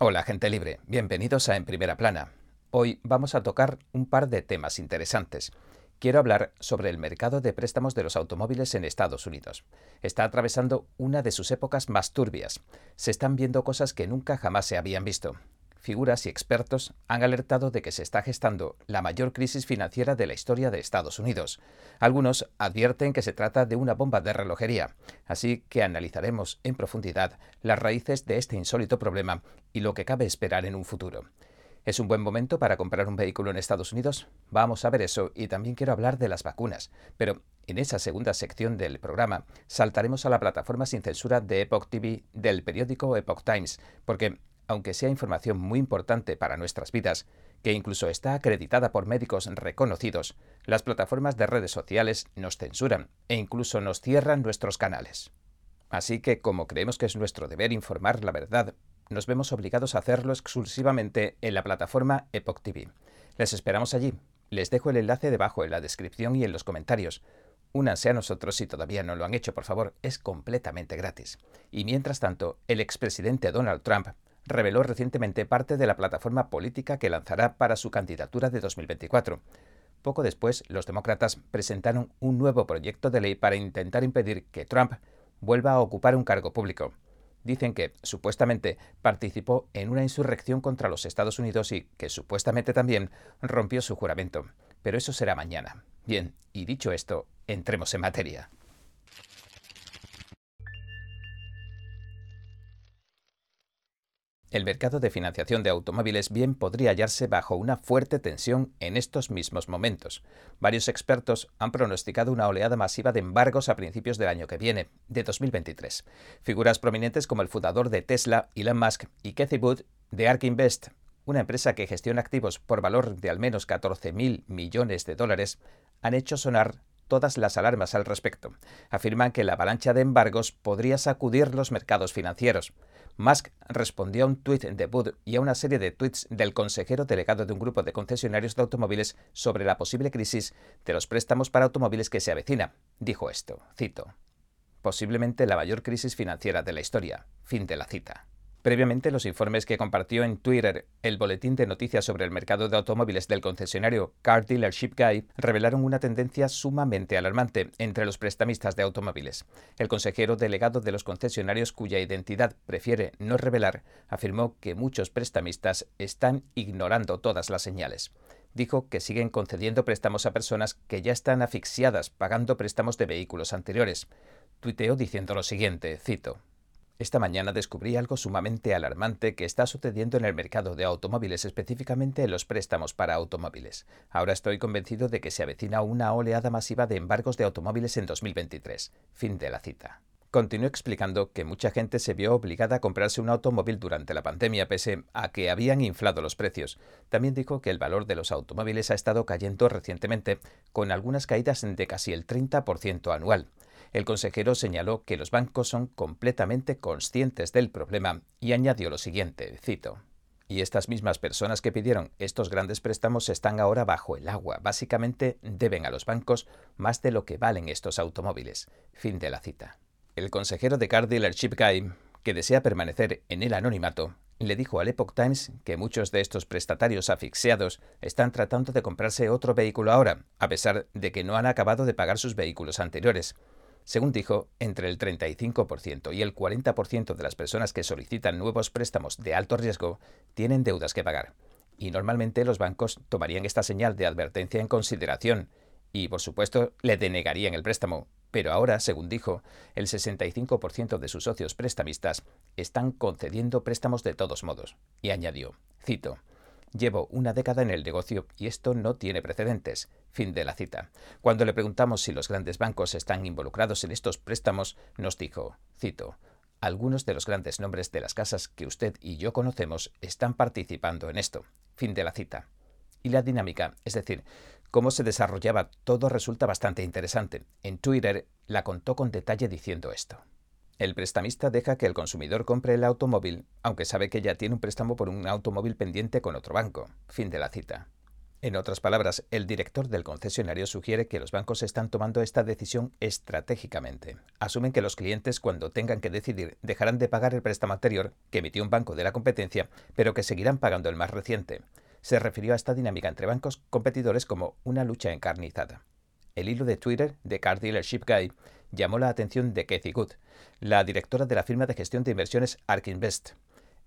Hola gente libre, bienvenidos a En Primera Plana. Hoy vamos a tocar un par de temas interesantes. Quiero hablar sobre el mercado de préstamos de los automóviles en Estados Unidos. Está atravesando una de sus épocas más turbias. Se están viendo cosas que nunca jamás se habían visto figuras y expertos han alertado de que se está gestando la mayor crisis financiera de la historia de Estados Unidos. Algunos advierten que se trata de una bomba de relojería, así que analizaremos en profundidad las raíces de este insólito problema y lo que cabe esperar en un futuro. ¿Es un buen momento para comprar un vehículo en Estados Unidos? Vamos a ver eso y también quiero hablar de las vacunas. Pero en esa segunda sección del programa saltaremos a la plataforma sin censura de Epoch TV del periódico Epoch Times, porque aunque sea información muy importante para nuestras vidas, que incluso está acreditada por médicos reconocidos, las plataformas de redes sociales nos censuran e incluso nos cierran nuestros canales. Así que, como creemos que es nuestro deber informar la verdad, nos vemos obligados a hacerlo exclusivamente en la plataforma Epoch TV. Les esperamos allí. Les dejo el enlace debajo en la descripción y en los comentarios. Únanse a nosotros si todavía no lo han hecho, por favor, es completamente gratis. Y mientras tanto, el expresidente Donald Trump reveló recientemente parte de la plataforma política que lanzará para su candidatura de 2024. Poco después, los demócratas presentaron un nuevo proyecto de ley para intentar impedir que Trump vuelva a ocupar un cargo público. Dicen que, supuestamente, participó en una insurrección contra los Estados Unidos y que, supuestamente también, rompió su juramento. Pero eso será mañana. Bien, y dicho esto, entremos en materia. El mercado de financiación de automóviles bien podría hallarse bajo una fuerte tensión en estos mismos momentos. Varios expertos han pronosticado una oleada masiva de embargos a principios del año que viene, de 2023. Figuras prominentes como el fundador de Tesla, Elon Musk, y Cathy Wood, de ARK Invest, una empresa que gestiona activos por valor de al menos 14.000 millones de dólares, han hecho sonar todas las alarmas al respecto. Afirman que la avalancha de embargos podría sacudir los mercados financieros. Musk respondió a un tuit de Bud y a una serie de tweets del consejero delegado de un grupo de concesionarios de automóviles sobre la posible crisis de los préstamos para automóviles que se avecina. Dijo esto, cito, posiblemente la mayor crisis financiera de la historia. Fin de la cita. Previamente, los informes que compartió en Twitter el boletín de noticias sobre el mercado de automóviles del concesionario Car Dealership Guy revelaron una tendencia sumamente alarmante entre los prestamistas de automóviles. El consejero delegado de los concesionarios cuya identidad prefiere no revelar afirmó que muchos prestamistas están ignorando todas las señales dijo que siguen concediendo préstamos a personas que ya están asfixiadas pagando préstamos de vehículos anteriores. Tuiteó diciendo lo siguiente, cito, esta mañana descubrí algo sumamente alarmante que está sucediendo en el mercado de automóviles, específicamente en los préstamos para automóviles. Ahora estoy convencido de que se avecina una oleada masiva de embargos de automóviles en 2023. Fin de la cita. Continuó explicando que mucha gente se vio obligada a comprarse un automóvil durante la pandemia pese a que habían inflado los precios. También dijo que el valor de los automóviles ha estado cayendo recientemente, con algunas caídas de casi el 30% anual. El consejero señaló que los bancos son completamente conscientes del problema y añadió lo siguiente, cito. Y estas mismas personas que pidieron estos grandes préstamos están ahora bajo el agua. Básicamente deben a los bancos más de lo que valen estos automóviles. Fin de la cita. El consejero de Car Dealership Guy, que desea permanecer en el anonimato, le dijo al Epoch Times que muchos de estos prestatarios asfixiados están tratando de comprarse otro vehículo ahora, a pesar de que no han acabado de pagar sus vehículos anteriores. Según dijo, entre el 35% y el 40% de las personas que solicitan nuevos préstamos de alto riesgo tienen deudas que pagar. Y normalmente los bancos tomarían esta señal de advertencia en consideración y, por supuesto, le denegarían el préstamo. Pero ahora, según dijo, el 65% de sus socios prestamistas están concediendo préstamos de todos modos. Y añadió, cito, Llevo una década en el negocio y esto no tiene precedentes. Fin de la cita. Cuando le preguntamos si los grandes bancos están involucrados en estos préstamos, nos dijo, cito, algunos de los grandes nombres de las casas que usted y yo conocemos están participando en esto. Fin de la cita. Y la dinámica, es decir, cómo se desarrollaba todo resulta bastante interesante. En Twitter la contó con detalle diciendo esto. El prestamista deja que el consumidor compre el automóvil, aunque sabe que ya tiene un préstamo por un automóvil pendiente con otro banco. Fin de la cita. En otras palabras, el director del concesionario sugiere que los bancos están tomando esta decisión estratégicamente. Asumen que los clientes, cuando tengan que decidir, dejarán de pagar el préstamo anterior que emitió un banco de la competencia, pero que seguirán pagando el más reciente. Se refirió a esta dinámica entre bancos competidores como una lucha encarnizada. El hilo de Twitter de Car Dealership Guy llamó la atención de Kathy Good, la directora de la firma de gestión de inversiones Ark Invest.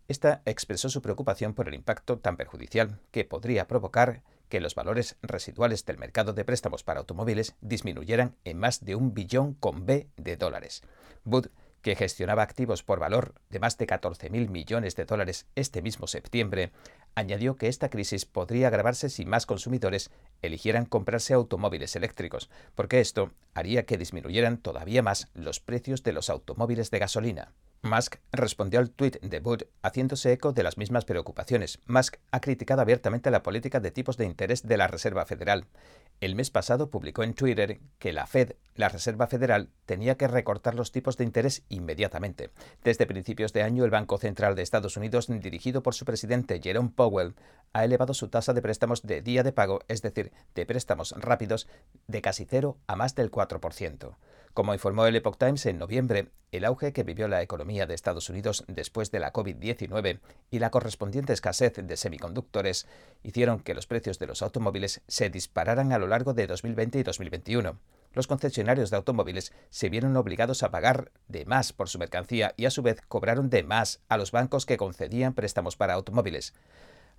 Esta expresó su preocupación por el impacto tan perjudicial que podría provocar que los valores residuales del mercado de préstamos para automóviles disminuyeran en más de un billón con B de dólares. Que gestionaba activos por valor de más de 14.000 millones de dólares este mismo septiembre, añadió que esta crisis podría agravarse si más consumidores eligieran comprarse automóviles eléctricos, porque esto haría que disminuyeran todavía más los precios de los automóviles de gasolina. Musk respondió al tuit de Wood haciéndose eco de las mismas preocupaciones. Musk ha criticado abiertamente la política de tipos de interés de la Reserva Federal. El mes pasado publicó en Twitter que la Fed, la Reserva Federal, tenía que recortar los tipos de interés inmediatamente. Desde principios de año, el Banco Central de Estados Unidos, dirigido por su presidente Jerome Powell, ha elevado su tasa de préstamos de día de pago, es decir, de préstamos rápidos, de casi cero a más del 4%. Como informó el Epoch Times en noviembre, el auge que vivió la economía de Estados Unidos después de la COVID-19 y la correspondiente escasez de semiconductores hicieron que los precios de los automóviles se dispararan a lo largo de 2020 y 2021. Los concesionarios de automóviles se vieron obligados a pagar de más por su mercancía y a su vez cobraron de más a los bancos que concedían préstamos para automóviles.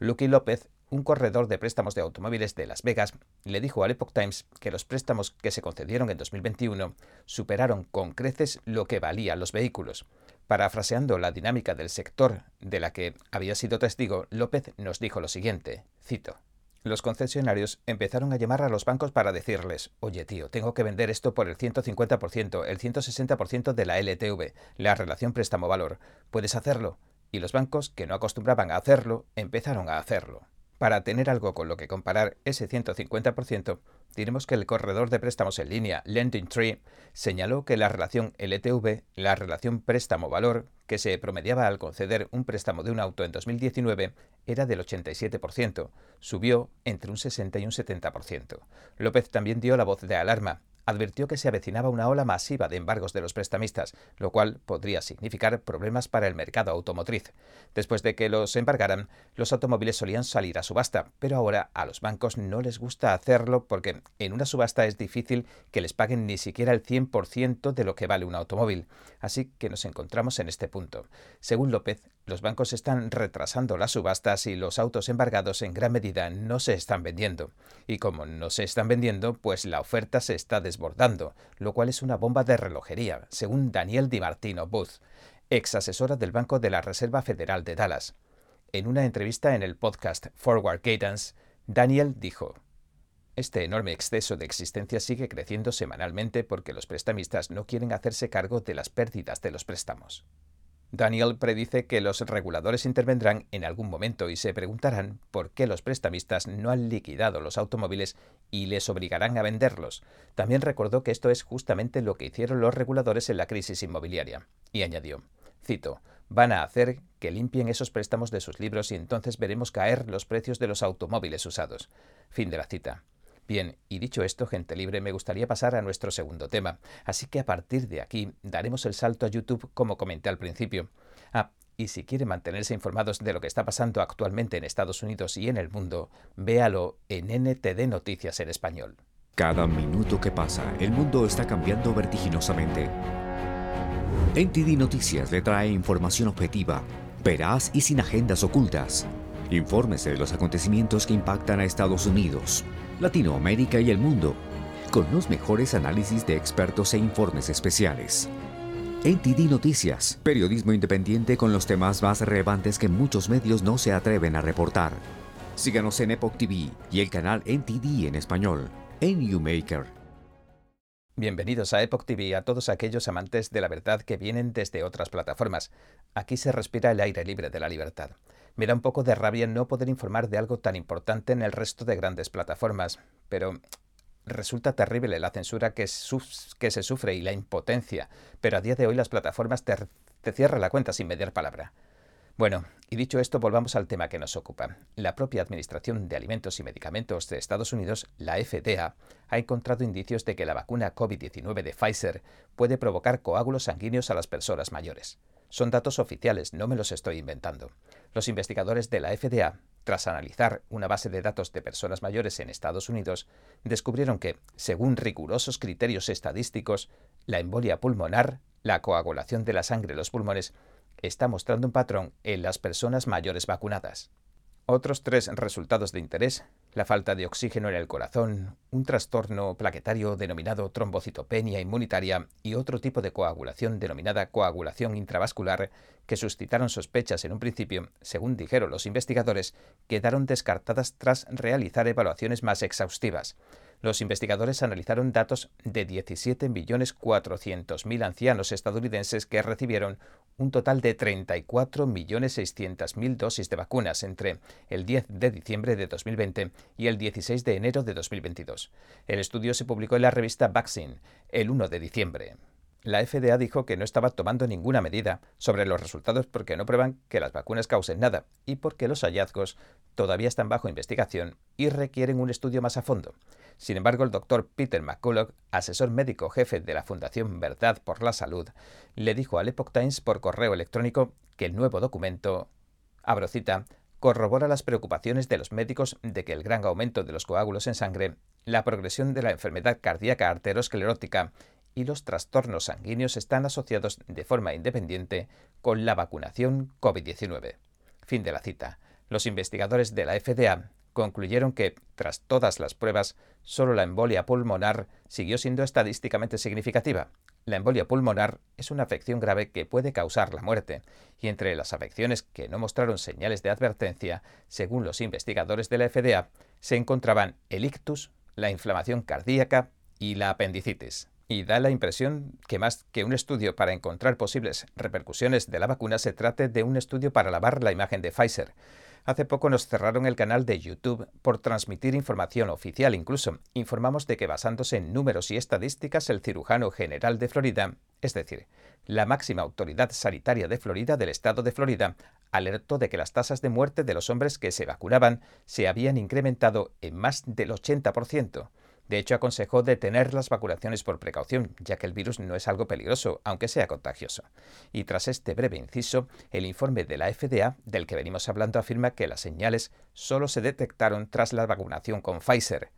Lucky López, un corredor de préstamos de automóviles de Las Vegas, le dijo al Epoch Times que los préstamos que se concedieron en 2021 superaron con creces lo que valían los vehículos. Parafraseando la dinámica del sector de la que había sido testigo, López nos dijo lo siguiente, cito. Los concesionarios empezaron a llamar a los bancos para decirles, oye tío, tengo que vender esto por el 150%, el 160% de la LTV, la relación préstamo-valor. ¿Puedes hacerlo? Y los bancos, que no acostumbraban a hacerlo, empezaron a hacerlo. Para tener algo con lo que comparar ese 150%, diremos que el corredor de préstamos en línea Lending Tree señaló que la relación LTV, la relación préstamo-valor, que se promediaba al conceder un préstamo de un auto en 2019, era del 87%, subió entre un 60 y un 70%. López también dio la voz de alarma advirtió que se avecinaba una ola masiva de embargos de los prestamistas, lo cual podría significar problemas para el mercado automotriz. Después de que los embargaran, los automóviles solían salir a subasta, pero ahora a los bancos no les gusta hacerlo porque en una subasta es difícil que les paguen ni siquiera el 100% de lo que vale un automóvil. Así que nos encontramos en este punto. Según López, los bancos están retrasando las subastas y los autos embargados en gran medida no se están vendiendo. Y como no se están vendiendo, pues la oferta se está desbordando, lo cual es una bomba de relojería, según Daniel Di Martino Booth, ex asesora del Banco de la Reserva Federal de Dallas. En una entrevista en el podcast Forward Guidance, Daniel dijo, este enorme exceso de existencia sigue creciendo semanalmente porque los prestamistas no quieren hacerse cargo de las pérdidas de los préstamos. Daniel predice que los reguladores intervendrán en algún momento y se preguntarán por qué los prestamistas no han liquidado los automóviles y les obligarán a venderlos. También recordó que esto es justamente lo que hicieron los reguladores en la crisis inmobiliaria. Y añadió, cito, van a hacer que limpien esos préstamos de sus libros y entonces veremos caer los precios de los automóviles usados. Fin de la cita. Bien, y dicho esto, gente libre, me gustaría pasar a nuestro segundo tema, así que a partir de aquí daremos el salto a YouTube como comenté al principio. Ah, y si quiere mantenerse informados de lo que está pasando actualmente en Estados Unidos y en el mundo, véalo en NTD Noticias en español. Cada minuto que pasa, el mundo está cambiando vertiginosamente. NTD Noticias le trae información objetiva, veraz y sin agendas ocultas. Infórmese de los acontecimientos que impactan a Estados Unidos, Latinoamérica y el mundo, con los mejores análisis de expertos e informes especiales. NTD Noticias, periodismo independiente con los temas más relevantes que muchos medios no se atreven a reportar. Síganos en Epoch TV y el canal NTD en español, en YouMaker. Bienvenidos a Epoch TV a todos aquellos amantes de la verdad que vienen desde otras plataformas. Aquí se respira el aire libre de la libertad. Me da un poco de rabia no poder informar de algo tan importante en el resto de grandes plataformas, pero resulta terrible la censura que, que se sufre y la impotencia, pero a día de hoy las plataformas te, te cierran la cuenta sin mediar palabra. Bueno, y dicho esto, volvamos al tema que nos ocupa. La propia Administración de Alimentos y Medicamentos de Estados Unidos, la FDA, ha encontrado indicios de que la vacuna COVID-19 de Pfizer puede provocar coágulos sanguíneos a las personas mayores. Son datos oficiales, no me los estoy inventando. Los investigadores de la FDA, tras analizar una base de datos de personas mayores en Estados Unidos, descubrieron que, según rigurosos criterios estadísticos, la embolia pulmonar, la coagulación de la sangre en los pulmones, está mostrando un patrón en las personas mayores vacunadas. Otros tres resultados de interés, la falta de oxígeno en el corazón, un trastorno plaquetario denominado trombocitopenia inmunitaria y otro tipo de coagulación denominada coagulación intravascular, que suscitaron sospechas en un principio, según dijeron los investigadores, quedaron descartadas tras realizar evaluaciones más exhaustivas los investigadores analizaron datos de 17.400.000 ancianos estadounidenses que recibieron un total de 34.600.000 dosis de vacunas entre el 10 de diciembre de 2020 y el 16 de enero de 2022. El estudio se publicó en la revista Vaccine el 1 de diciembre. La FDA dijo que no estaba tomando ninguna medida sobre los resultados porque no prueban que las vacunas causen nada y porque los hallazgos todavía están bajo investigación y requieren un estudio más a fondo. Sin embargo, el doctor Peter McCullough, asesor médico jefe de la Fundación Verdad por la Salud, le dijo al Epoch Times por correo electrónico que el nuevo documento, abro cita, corrobora las preocupaciones de los médicos de que el gran aumento de los coágulos en sangre, la progresión de la enfermedad cardíaca arteriosclerótica y los trastornos sanguíneos están asociados de forma independiente con la vacunación COVID-19. Fin de la cita. Los investigadores de la FDA concluyeron que, tras todas las pruebas, solo la embolia pulmonar siguió siendo estadísticamente significativa. La embolia pulmonar es una afección grave que puede causar la muerte, y entre las afecciones que no mostraron señales de advertencia, según los investigadores de la FDA, se encontraban el ictus, la inflamación cardíaca y la apendicitis. Y da la impresión que más que un estudio para encontrar posibles repercusiones de la vacuna se trate de un estudio para lavar la imagen de Pfizer. Hace poco nos cerraron el canal de YouTube por transmitir información oficial. Incluso informamos de que basándose en números y estadísticas, el cirujano general de Florida, es decir, la máxima autoridad sanitaria de Florida del estado de Florida, alertó de que las tasas de muerte de los hombres que se vacunaban se habían incrementado en más del 80%. De hecho, aconsejó detener las vacunaciones por precaución, ya que el virus no es algo peligroso, aunque sea contagioso. Y tras este breve inciso, el informe de la FDA, del que venimos hablando, afirma que las señales solo se detectaron tras la vacunación con Pfizer.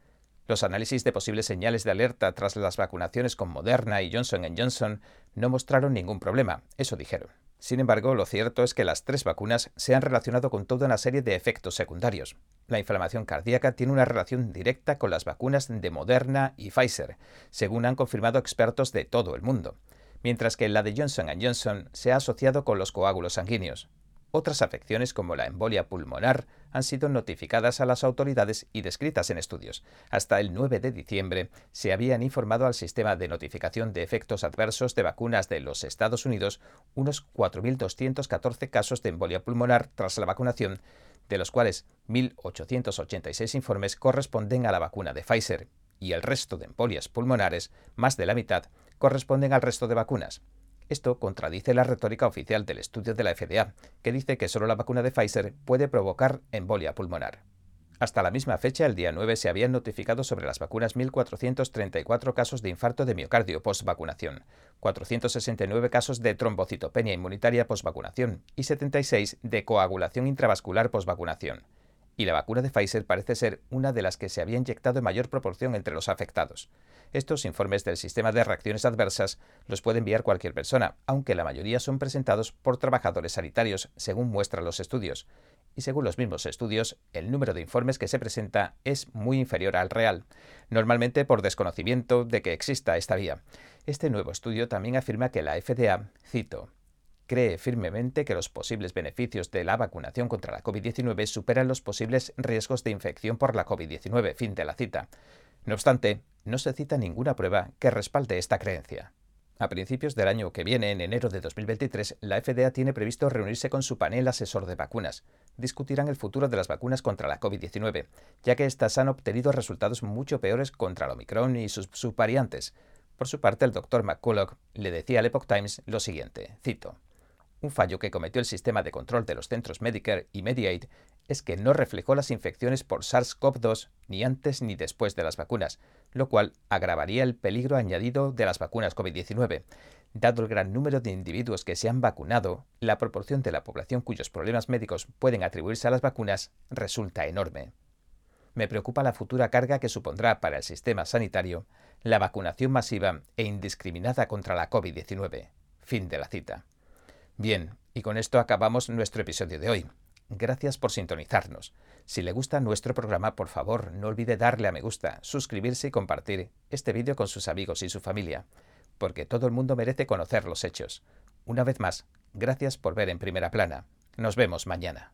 Los análisis de posibles señales de alerta tras las vacunaciones con Moderna y Johnson Johnson no mostraron ningún problema, eso dijeron. Sin embargo, lo cierto es que las tres vacunas se han relacionado con toda una serie de efectos secundarios. La inflamación cardíaca tiene una relación directa con las vacunas de Moderna y Pfizer, según han confirmado expertos de todo el mundo, mientras que la de Johnson Johnson se ha asociado con los coágulos sanguíneos. Otras afecciones como la embolia pulmonar han sido notificadas a las autoridades y descritas en estudios. Hasta el 9 de diciembre se habían informado al sistema de notificación de efectos adversos de vacunas de los Estados Unidos unos 4.214 casos de embolia pulmonar tras la vacunación, de los cuales 1.886 informes corresponden a la vacuna de Pfizer y el resto de embolias pulmonares, más de la mitad, corresponden al resto de vacunas. Esto contradice la retórica oficial del estudio de la FDA, que dice que solo la vacuna de Pfizer puede provocar embolia pulmonar. Hasta la misma fecha, el día 9, se habían notificado sobre las vacunas 1.434 casos de infarto de miocardio post-vacunación, 469 casos de trombocitopenia inmunitaria post-vacunación y 76 de coagulación intravascular post-vacunación. Y la vacuna de Pfizer parece ser una de las que se había inyectado en mayor proporción entre los afectados. Estos informes del sistema de reacciones adversas los puede enviar cualquier persona, aunque la mayoría son presentados por trabajadores sanitarios, según muestran los estudios. Y según los mismos estudios, el número de informes que se presenta es muy inferior al real, normalmente por desconocimiento de que exista esta vía. Este nuevo estudio también afirma que la FDA, cito, cree firmemente que los posibles beneficios de la vacunación contra la COVID-19 superan los posibles riesgos de infección por la COVID-19. Fin de la cita. No obstante, no se cita ninguna prueba que respalde esta creencia. A principios del año que viene, en enero de 2023, la FDA tiene previsto reunirse con su panel asesor de vacunas. Discutirán el futuro de las vacunas contra la COVID-19, ya que éstas han obtenido resultados mucho peores contra el Omicron y sus subvariantes. Por su parte, el doctor McCullough le decía al Epoch Times lo siguiente, cito, Un fallo que cometió el sistema de control de los centros Medicare y Mediaid es que no reflejó las infecciones por SARS-CoV-2 ni antes ni después de las vacunas, lo cual agravaría el peligro añadido de las vacunas COVID-19. Dado el gran número de individuos que se han vacunado, la proporción de la población cuyos problemas médicos pueden atribuirse a las vacunas resulta enorme. Me preocupa la futura carga que supondrá para el sistema sanitario la vacunación masiva e indiscriminada contra la COVID-19. Fin de la cita. Bien, y con esto acabamos nuestro episodio de hoy. Gracias por sintonizarnos. Si le gusta nuestro programa, por favor, no olvide darle a me gusta, suscribirse y compartir este vídeo con sus amigos y su familia, porque todo el mundo merece conocer los hechos. Una vez más, gracias por ver en primera plana. Nos vemos mañana.